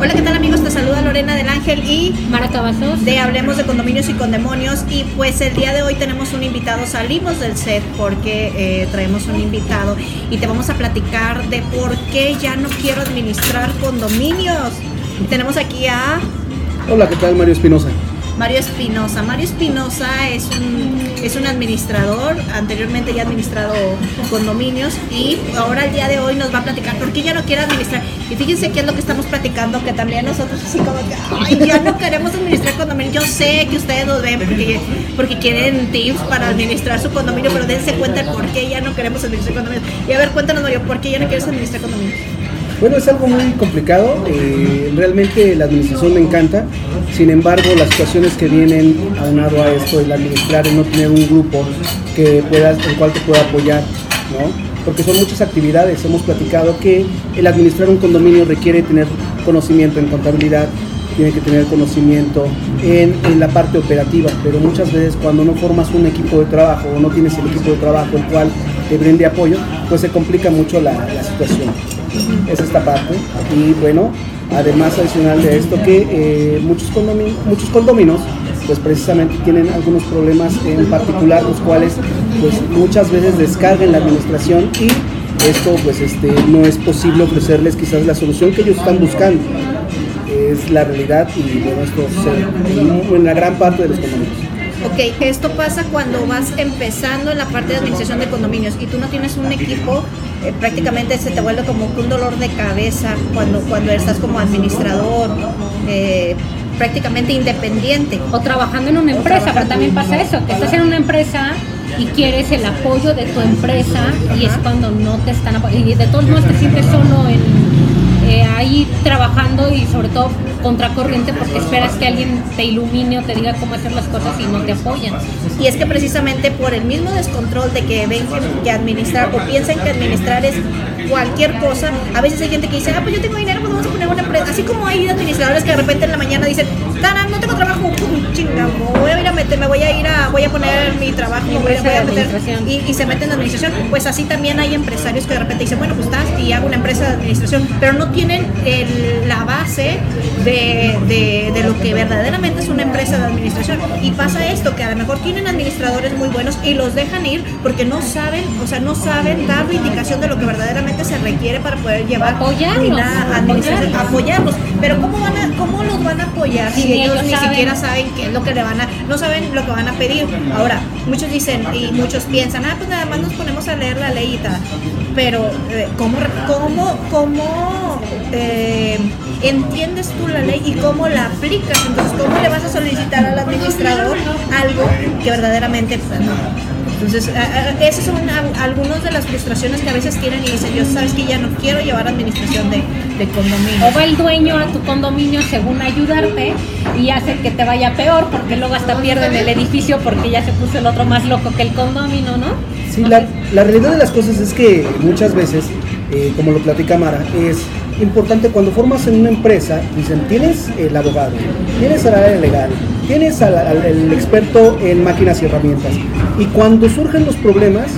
Hola, ¿qué tal amigos? Te saluda Lorena del Ángel y Mara Cavazos. de Hablemos de Condominios y Condemonios. Y pues el día de hoy tenemos un invitado, salimos del set porque eh, traemos un invitado y te vamos a platicar de por qué ya no quiero administrar condominios. Y tenemos aquí a Hola, ¿qué tal? Mario Espinosa. Mario Espinosa. Mario Espinosa es un, es un administrador, anteriormente ya ha administrado condominios y ahora el día de hoy nos va a platicar por qué ya no quiere administrar. Y fíjense qué es lo que estamos platicando, que también nosotros así como "Ay, ya no queremos administrar condominios. Yo sé que ustedes nos ven porque, porque quieren tips para administrar su condominio, pero dense cuenta por qué ya no queremos administrar condominios. Y a ver, cuéntanos Mario, ¿por qué ya no quieres administrar condominios? Bueno, es algo muy complicado. eh, realmente la administración me encanta. Sin embargo, las situaciones que vienen aunado a esto, el administrar, el no tener un grupo que puedas, el cual te pueda apoyar, ¿no? Porque son muchas actividades. Hemos platicado que el administrar un condominio requiere tener conocimiento en contabilidad, tiene que tener conocimiento en, la parte operativa, pero muchas veces cuando no formas un equipo de trabajo o no tienes el equipo de trabajo el cual te brinde apoyo, pues se complica mucho la situación. Es esta parte. Y bueno, además adicional de esto que eh, muchos, condomi- muchos condóminos pues precisamente tienen algunos problemas en particular los cuales pues muchas veces descargan la administración y esto pues este no es posible ofrecerles quizás la solución que ellos están buscando es la realidad y bueno esto se, en, en la gran parte de los condominios Ok, esto pasa cuando vas empezando en la parte de administración de condominios y tú no tienes un equipo, eh, prácticamente se te vuelve como un dolor de cabeza cuando, cuando estás como administrador, eh, prácticamente independiente. O trabajando en una empresa, pero también pasa eso, que estás en una empresa y quieres el apoyo de tu empresa y es cuando no te están apoyando. Y de todos modos te sientes solo en, eh, ahí trabajando y sobre todo contracorriente porque esperas que alguien te ilumine o te diga cómo hacer las cosas y no te apoyan. Y es que precisamente por el mismo descontrol de que ven que, administrar o piensan que administrar es cualquier cosa, a veces hay gente que dice, ah, pues yo tengo dinero, pues vamos a poner una empresa. Así como hay administradores que de repente en la mañana dicen, Tana, no tengo trabajo, chinga, voy a ir a meter, me voy a ir a, voy a poner mi trabajo, voy a, voy meter, y, y se meten en administración. Pues así también hay empresarios que de repente dicen, bueno, pues estás y hago una empresa de administración, pero no tienen el- la base de, de- de lo que verdaderamente es una empresa de administración. Y pasa esto, que a lo mejor tienen administradores muy buenos y los dejan ir porque no saben, o sea, no saben dar la indicación de lo que verdaderamente se requiere para poder llevar apoyarlos. Pero ¿cómo, van a, ¿cómo los van a apoyar si, ellos, ellos ni saben. siquiera saben qué es lo que le van a, no saben lo que van a pedir? Ahora, muchos dicen y muchos piensan, ah, pues nada más nos ponemos a leer la ley y tal. Pero, eh, ¿cómo, cómo, cómo eh, entiendes tú la ley y cómo la aplicas? Entonces, ¿cómo le vas a solicitar al administrador algo que verdaderamente pues, no? Entonces, a- a- esas son a- algunas de las frustraciones que a veces tienen y dicen, yo sabes que ya no quiero llevar administración de, de condominio. O va el dueño a tu condominio según ayudarte y hace que te vaya peor porque luego hasta pierden el edificio porque ya se puso el otro más loco que el condominio, ¿no? Sí, la, la realidad de las cosas es que muchas veces, eh, como lo platica Mara, es importante cuando formas en una empresa, dicen, tienes el abogado, tienes al área legal, tienes al, el experto en máquinas y herramientas. Y cuando surgen los problemas,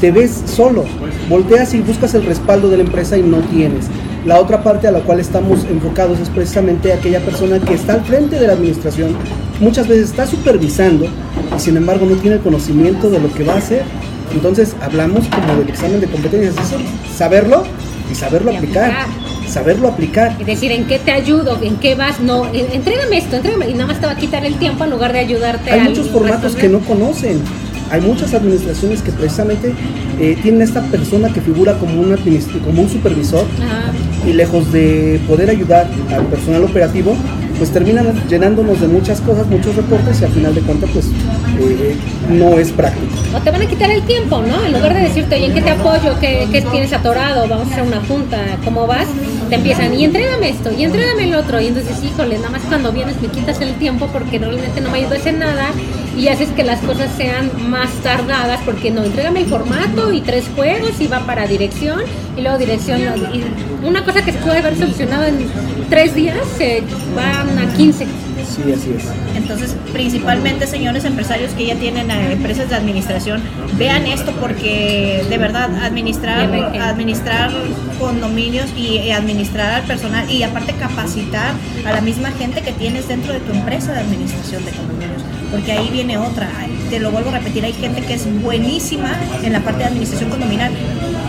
te ves solo, volteas y buscas el respaldo de la empresa y no tienes. La otra parte a la cual estamos enfocados es precisamente aquella persona que está al frente de la administración, muchas veces está supervisando y sin embargo no tiene el conocimiento de lo que va a hacer. Entonces hablamos como del examen de competencias, saberlo y saberlo Y aplicar, aplicar. saberlo aplicar. Y decir, ¿en qué te ayudo? ¿En qué vas? No, entrégame esto, entrégame. Y nada más te va a quitar el tiempo en lugar de ayudarte Hay muchos formatos resolver. que no conocen. Hay muchas administraciones que precisamente eh, tienen esta persona que figura como un, como un supervisor Ajá. y lejos de poder ayudar al personal operativo, pues terminan llenándonos de muchas cosas, muchos reportes y al final de cuentas pues no es práctico. O te van a quitar el tiempo, ¿no? En lugar de decirte, oye, ¿en qué te apoyo? ¿Qué, qué tienes atorado? Vamos a hacer una junta, ¿cómo vas? Te empiezan, y entrégame esto, y entrégame el otro. Y entonces, híjole, nada más cuando vienes me quitas el tiempo porque realmente no me ayudas en nada y haces que las cosas sean más tardadas porque no, entrégame el formato y tres juegos y va para dirección y luego dirección. Y una cosa que se puede haber solucionado en tres días se van a 15. Sí, así es. Entonces, principalmente, señores empresarios que ya tienen eh, empresas de administración, vean esto porque de verdad administrar, administrar condominios y eh, administrar al personal y aparte capacitar a la misma gente que tienes dentro de tu empresa de administración de condominios porque ahí viene otra. Te lo vuelvo a repetir, hay gente que es buenísima en la parte de administración condominal,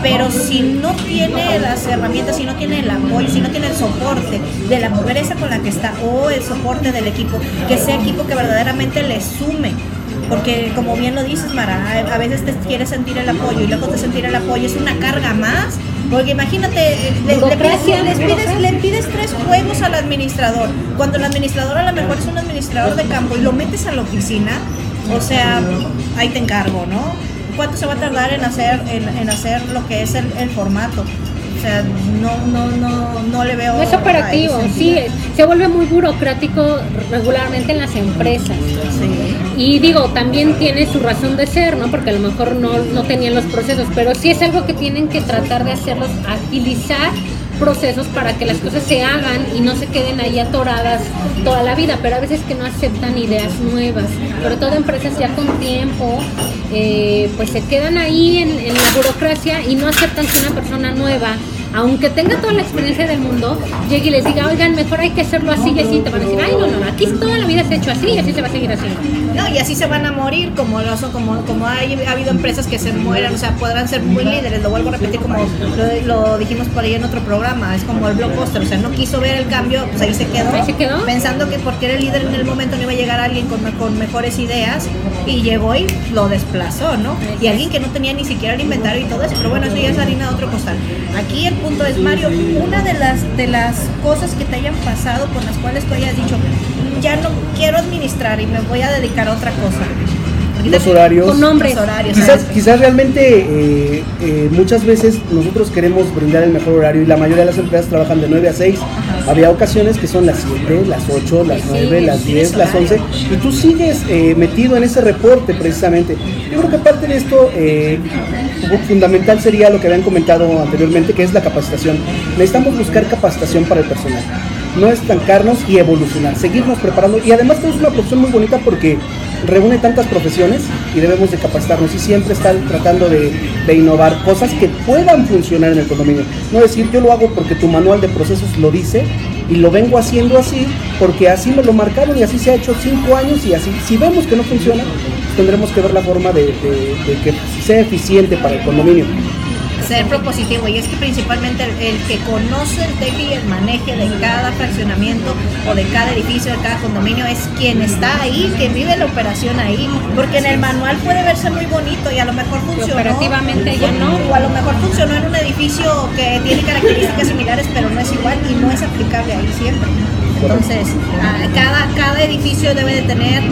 pero si no tiene las herramientas, si no tiene el apoyo, si no tiene el soporte de la empresa con la que está o el soporte del equipo, que sea equipo que verdaderamente le sume porque como bien lo dices Mara, a veces te quieres sentir el apoyo y luego de sentir el apoyo es una carga más porque imagínate, le, pides, le, pides, tres juegos al administrador. Cuando el administrador a lo mejor es un administrador de campo y lo metes a la oficina, o sea, ahí te encargo, ¿no? ¿Cuánto se va a tardar en hacer, en, hacer lo que es el formato? O sea, no, no, no, no le veo. No es operativo, sí, se vuelve muy burocrático regularmente en las empresas. Y digo, también tiene su razón de ser, ¿no? Porque a lo mejor no, no tenían los procesos, pero sí es algo que tienen que tratar de hacerlos, agilizar procesos para que las cosas se hagan y no se queden ahí atoradas toda la vida, pero a veces que no aceptan ideas nuevas, sobre todo empresas ya con tiempo, eh, pues se quedan ahí en, en la burocracia y no aceptan que una persona nueva aunque tenga toda la experiencia del mundo, llegue y les diga, oigan, mejor hay que hacerlo así y así, te van a decir, ay, no, aquí toda la vida se ha hecho así y así se va a seguir haciendo. No, y así se van a morir, como lo, como, como ha habido empresas que se mueran, o sea, podrán ser muy líderes, lo vuelvo a repetir como lo, dijimos por ahí en otro programa, es como el blockbuster, o sea, no quiso ver el cambio, pues ahí se quedó, ¿Ahí se quedó? pensando que porque era el líder en el momento no iba a llegar alguien con, con mejores ideas y llegó y lo desplazó, ¿no? Y alguien que no tenía ni siquiera el inventario y todo eso, pero bueno, eso ya es harina de otro costal. Aquí el punto es, Mario, una de las, de las cosas que te hayan pasado con las cuales tú hayas dicho, ya no quiero administrar y me voy a dedicar a otra cosa los horarios. Con nombres. horarios. Quizás, quizás realmente eh, eh, muchas veces nosotros queremos brindar el mejor horario y la mayoría de las empresas trabajan de 9 a 6. Había ocasiones que son las 7, las 8, las 9, las 10, las 11 y tú sigues eh, metido en ese reporte precisamente. Yo creo que parte de esto fundamental sería lo que habían comentado anteriormente, que es la capacitación. Necesitamos buscar capacitación para el personal no estancarnos y evolucionar, seguirnos preparando. Y además tenemos una profesión muy bonita porque reúne tantas profesiones y debemos de capacitarnos y siempre estar tratando de, innovar cosas que puedan funcionar en el condominio. No decir yo lo hago porque tu manual de procesos lo dice y lo vengo haciendo así porque así me lo marcaron y así se ha hecho cinco años y así. Si vemos que no funciona, tendremos que ver la forma de que sea eficiente para el condominio ser propositivo y es que principalmente el, que conoce el teje y el maneje de cada fraccionamiento o de cada edificio, de cada condominio es quien está ahí, quien vive la operación ahí, porque en el manual puede verse muy bonito y a lo mejor funcionó. operativamente ya no. O a lo mejor funcionó en un edificio que tiene características similares pero no es igual y no es aplicable ahí siempre. Entonces, cada, cada edificio debe de tener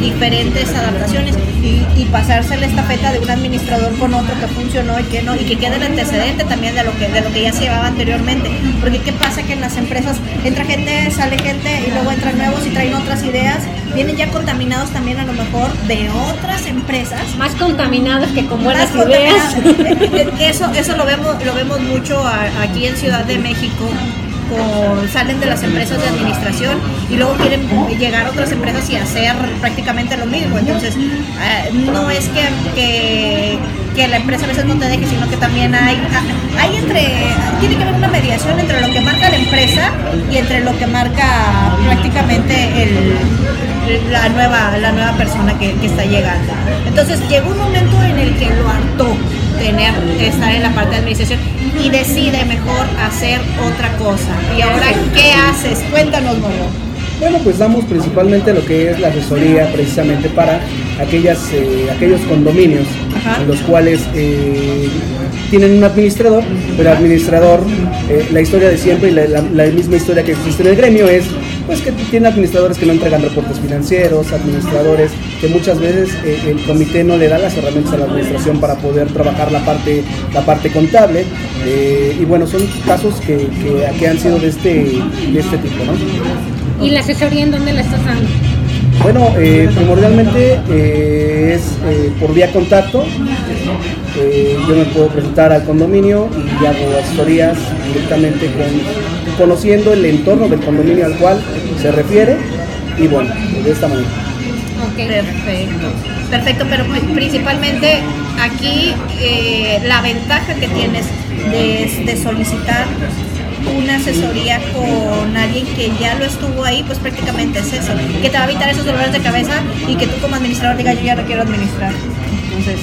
diferentes adaptaciones y, pasarse la estafeta de un administrador con otro que funcionó y que no, y que quede el antecedente también de lo que, de lo que ya se llevaba anteriormente. Porque qué pasa que en las empresas entra gente, sale gente y luego entran nuevos y traen otras ideas, vienen ya contaminados también a lo mejor de otras empresas. Más contaminados que con buenas ideas. Eso, eso lo vemos, lo vemos mucho aquí en Ciudad de México salen de las empresas de administración y luego quieren llegar a otras empresas y hacer prácticamente lo mismo. Entonces, eh, no es que, que, la empresa a veces no te deje, sino que también hay, hay entre, tiene que haber una mediación entre lo que marca la empresa y entre lo que marca prácticamente el, la, nueva, la nueva persona que, que está llegando. Entonces, llegó un momento en el que lo hartó tener, estar en la parte de administración y decide mejor hacer otra cosa. ¿Y ahora qué haces? Cuéntanos, Moro. Bueno, pues damos principalmente lo que es la asesoría precisamente para aquellas, eh, aquellos condominios en los cuales eh, tienen un administrador, pero el administrador, eh, la historia de siempre y la, misma historia que existe en el gremio es pues que tiene administradores que no entregan reportes financieros, administradores que muchas veces el comité no le da las herramientas a la administración para poder trabajar la parte, la parte contable. y bueno, son casos que, que, han sido de este, de este tipo, ¿no? ¿Y la asesoría en dónde la estás dando? Bueno, eh, primordialmente eh, es eh, por vía contacto. yo me puedo presentar al condominio y hago asesorías directamente con, conociendo el entorno del condominio al cual se refiere y bueno, de esta manera. Perfecto, perfecto, pero pri- principalmente aquí eh, la ventaja que tienes de, de solicitar una asesoría con alguien que ya lo estuvo ahí, pues prácticamente es eso, que te va a evitar esos dolores de cabeza y que tú como administrador digas yo ya no quiero administrar. Entonces,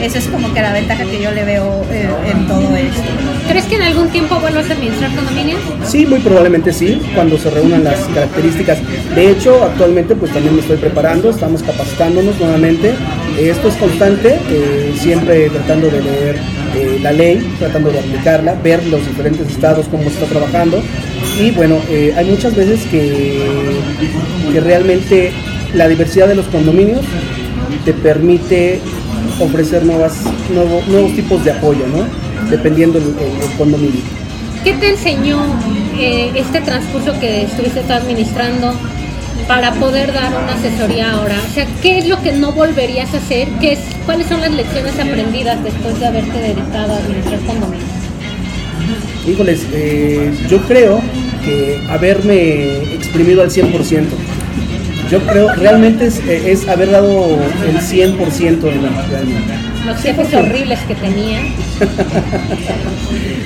esa es como que la ventaja que yo le veo eh, en todo esto. ¿Crees que en algún tiempo vuelvas a administrar condominios? Sí, muy probablemente sí, cuando se reúnan las características. De hecho, actualmente pues también me estoy preparando, estamos capacitándonos nuevamente. Esto es constante, eh, siempre tratando de leer eh, la ley, tratando de aplicarla, ver los diferentes estados cómo se está trabajando. Y bueno, eh, hay muchas veces que, que realmente la diversidad de los condominios te permite ofrecer nuevas, nuevo- nuevos tipos de apoyo, ¿no? Dependiendo del el condominio. ¿Qué te enseñó eh, este transcurso que estuviste administrando para poder dar una asesoría ahora? O sea, ¿qué es lo que no volverías a hacer? ¿Qué es, ¿Cuáles son las lecciones aprendidas después de haberte dedicado a administrar condominios? Híjoles, eh, yo creo que haberme exprimido al 100%. Yo creo, realmente es, eh, es haber dado el 100% de la. Los jefes horribles que tenía.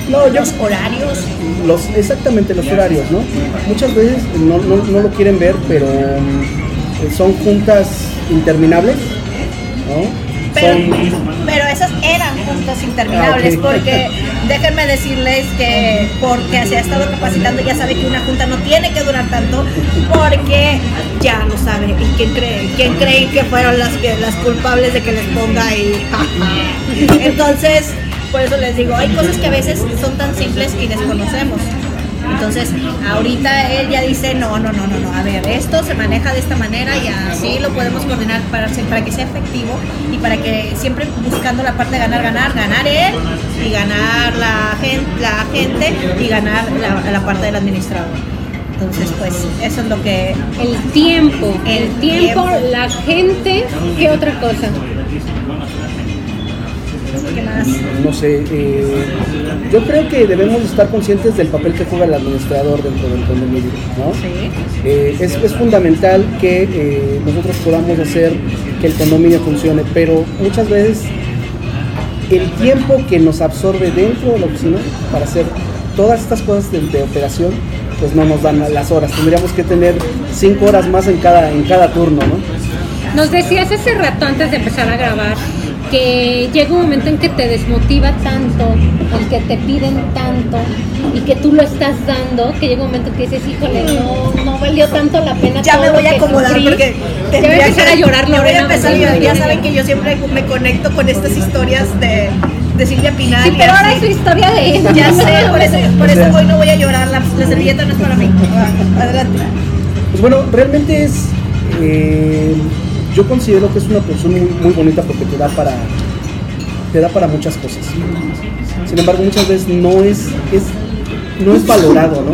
No, yo, Los horarios, los, exactamente los horarios, ¿no? Muchas veces no, no- no lo quieren ver, pero mm, son juntas interminables, ¿no? Pero, pero esas eran juntas interminables, Ah, porque déjenme decirles que porque se ha estado capacitando ya sabe que una junta no tiene que durar tanto, porque ya lo sabe. ¿Y quién cree? ¿Quién cree que fueron las que las culpables de que les ponga ahí? Entonces, por eso les digo, hay cosas que a veces son tan simples y desconocemos. Entonces, ahorita él ya dice, no, no, no, no, no, a ver, esto se maneja de esta manera y así lo podemos coordinar para, que sea efectivo y para que siempre buscando la parte de ganar, ganar, ganar él y ganar la gente, la gente y ganar la, la parte del administrador. Entonces, pues, eso es lo que El tiempo, el El tiempo, tiempo. la gente, ¿qué otra cosa? ¿Qué más? no sé, eh, yo creo que debemos estar conscientes del papel que juega el administrador dentro del condominio, ¿no? Sí. Eh, es, es fundamental que eh, nosotros podamos hacer que el condominio funcione, pero muchas veces el tiempo que nos absorbe dentro de la oficina para hacer todas estas cosas de, de operación, pues no nos dan las horas. Tendríamos que tener cinco horas más en cada, en cada turno, ¿no? Nos decías hace rato antes de empezar a grabar que llega un momento en que te desmotiva tanto, el que te piden tanto y que tú lo estás dando, que llega un momento que dices, híjole, no, no valió tanto la pena. Ya todo me voy a acomodar sufrí". porque Ya voy a empezar a llorar, Ya voy a Lorena. empezar. Ya saben que yo siempre me conecto con estas historias de, de Silvia Pinal. Sí, pero ahora es su historia de ella. Ya sé, por eso, por eso hoy no voy a llorar, la, la servilleta no es para mí. Adelante. Pues bueno, realmente es, eh, yo considero que es una persona muy, muy bonita porque te da para, te da para muchas cosas. Sin embargo, muchas veces no es, es, no es valorado, ¿no?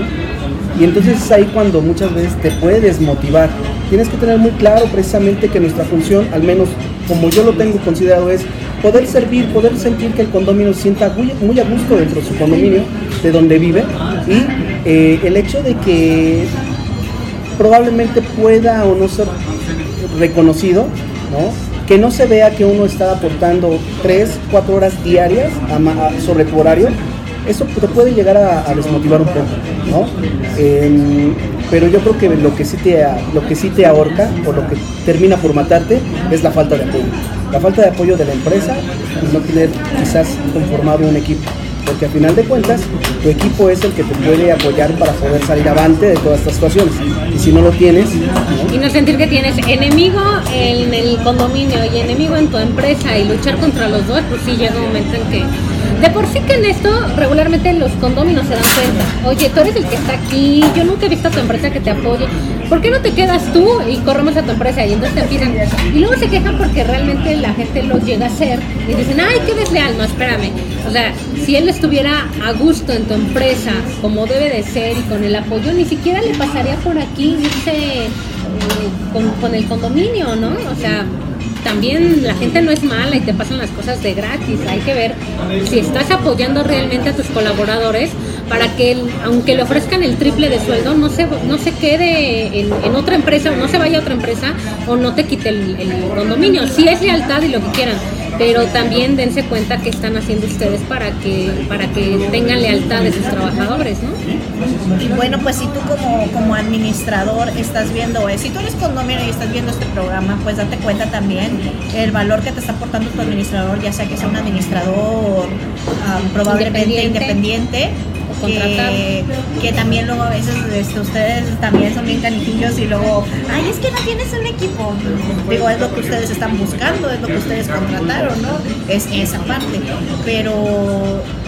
Y entonces es ahí cuando muchas veces te puede desmotivar. Tienes que tener muy claro precisamente que nuestra función, al menos como yo lo tengo considerado, es poder servir, poder sentir que el condominio se sienta muy, muy a gusto dentro de su condominio, de donde vive, y eh, el hecho de que probablemente pueda o no ser reconocido, ¿no? Que no se vea que uno está aportando 3, 4 horas diarias a sobre tu horario, eso te puede llegar a, desmotivar un poco, ¿no? Em, pero yo creo que lo que, sí te, lo que sí te ahorca o lo que termina por matarte es la falta de apoyo. La falta de apoyo de la empresa y no tener quizás conformado un equipo porque a final de cuentas tu equipo es el que te puede apoyar para poder salir avante de todas estas situaciones. Y si no lo tienes. Y no sentir que tienes enemigo en el condominio y enemigo en tu empresa y luchar contra los dos, pues sí llega un momento en que... De por sí que en esto regularmente los condóminos se dan cuenta. Oye, tú eres el que está aquí, yo nunca he visto a tu empresa que te apoye. ¿Por qué no te quedas tú y corremos a tu empresa? Y entonces te empiezan... Y luego se quejan porque realmente la gente los llega a hacer y dicen, ay, qué desleal. No, espérame. O sea, si él estuviera a gusto en tu empresa, como debe de ser y con el apoyo, ni siquiera le pasaría por aquí eh, con, el condominio, ¿no? O sea, también la gente no es mala y te pasan las cosas de gratis. Hay que ver si estás apoyando realmente a tus colaboradores para que aunque le ofrezcan el triple de sueldo, no se, no se quede en, en otra empresa o no se vaya a otra empresa o no te quite el, el condominio. Si es lealtad y lo que quieran, pero también dense cuenta que están haciendo ustedes para que, para que tengan lealtad de sus trabajadores, ¿no? Y bueno, pues si tú como, como administrador estás viendo, eh, si tú eres condominio y estás viendo este programa, pues date cuenta también el valor que te está aportando tu administrador, ya sea que sea un administrador ah, probablemente Independiente. independiente. O contratado. que, que también luego a veces este, ustedes también son bien canijillos y luego, ay, es que no tienes un equipo. Digo, es lo que ustedes están buscando, es lo que ustedes contrataron, ¿no? Es esa parte. Pero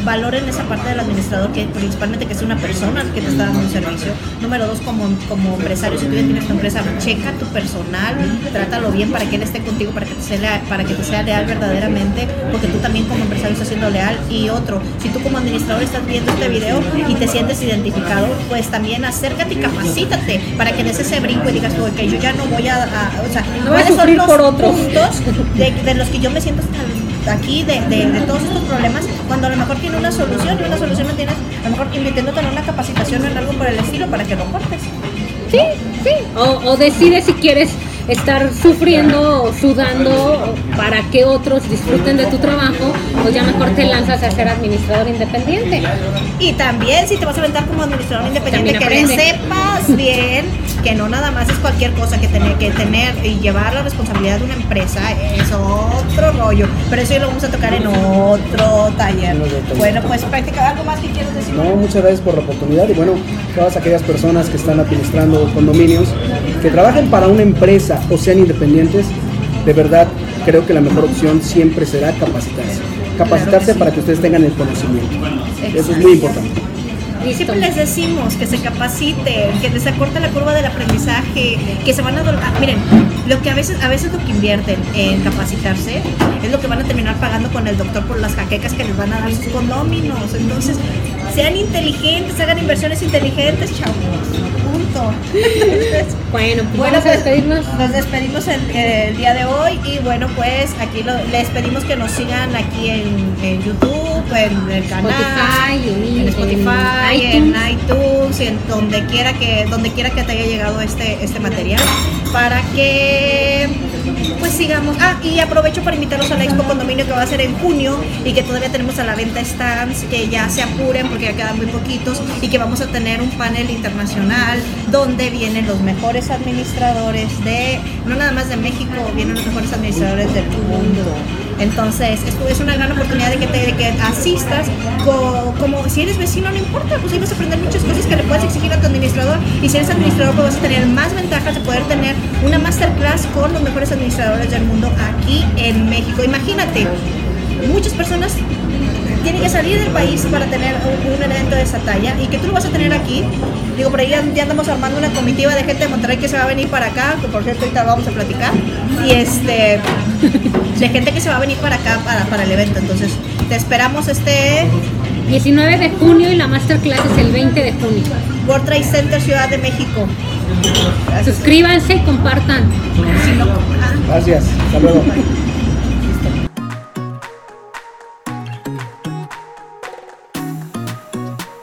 valoren esa parte del administrador, que principalmente que es una persona que te está dando un servicio. Número dos, como, como empresario, si tú ya tienes tu empresa, checa tu personal, trátalo bien para que él esté contigo, para que te sea leal, para que te sea leal verdaderamente, porque tú también como empresario estás siendo leal. Y otro, si tú como administrador estás viendo este video y te sientes identificado, pues también acércate y capacítate para que des ese brinco y digas ok, yo ya no voy a, a- o sea, No voy a ¿cuáles son sufrir los por otros. puntos de, de los que yo me siento tan- aquí de, de- todos estos problemas cuando a lo mejor tiene una solución y una solución no tienes a lo mejor invirtiéndote en una capacitación o en algo por el estilo para que lo cortes Sí, sí. O, o decides si quieres estar sufriendo o sudando para que otros disfruten de tu trabajo o ya mejor te lanzas a ser administrador independiente. y también si te vas a aventar como administrador independiente que le sepas bien que no nada más es cualquier cosa que tener que tener y llevar la responsabilidad de una empresa es otro rollo pero eso ya lo vamos a tocar en otro taller En otro taller. bueno pues práctica algo más que quieres decir No, muchas gracias por la oportunidad y bueno, todas aquellas personas que están administrando condominios, que trabajen para una empresa o sean independientes, de verdad creo que la mejor opción siempre será capacitarse. Capacitarse sí. para que ustedes tengan el conocimiento. Eso es muy importante. Siempre les decimos que se capaciten, que les acorte la curva del aprendizaje, que se van a... ah, miren, lo que a veces, a veces lo que invierten en capacitarse es lo que van a terminar pagando con el doctor por las jaquecas que les van a dar sus condóminos. Entonces, sean inteligentes, hagan inversiones inteligentes, chavos. Bueno, pues Bueno, vamos a pues despedirnos. nos despedimos el, el día de hoy y bueno, pues aquí lo- les pedimos que nos sigan aquí en, en YouTube, en el canal, Spotify, en Spotify, en en iTunes, y en donde quiera que donde quiera que te haya llegado este este material para que sigamos. Ah, y aprovecho para invitarlos a la Expo Condominio que va a ser en junio y que todavía tenemos a la venta stands, que ya se apuren porque ya quedan muy poquitos y que vamos a tener un panel internacional donde vienen los mejores administradores de, no nada más de México, vienen los mejores administradores del mundo. Entonces, esto es una gran oportunidad de que, te, que asistas co- como si eres vecino, no importa, pues ahí vas a aprender muchas cosas que le puedes exigir a tu administrador. Y si eres administrador, pues vas a tener más ventajas de poder tener una masterclass con los mejores administradores del mundo aquí en México. Imagínate, muchas personas tienen que salir del país para tener un, un evento de esa talla y que tú lo vas a tener aquí. Digo, por ahí ya, ya andamos armando una comitiva de gente de Monterrey que se va a venir para acá, que por cierto ahorita vamos a platicar. Y este, de gente que se va a venir para acá para, para el evento. Entonces, te esperamos este 19 de junio y la masterclass es el 20 de junio. World Trade Center Ciudad de México. Suscríbanse y compartan. Gracias. Hasta luego.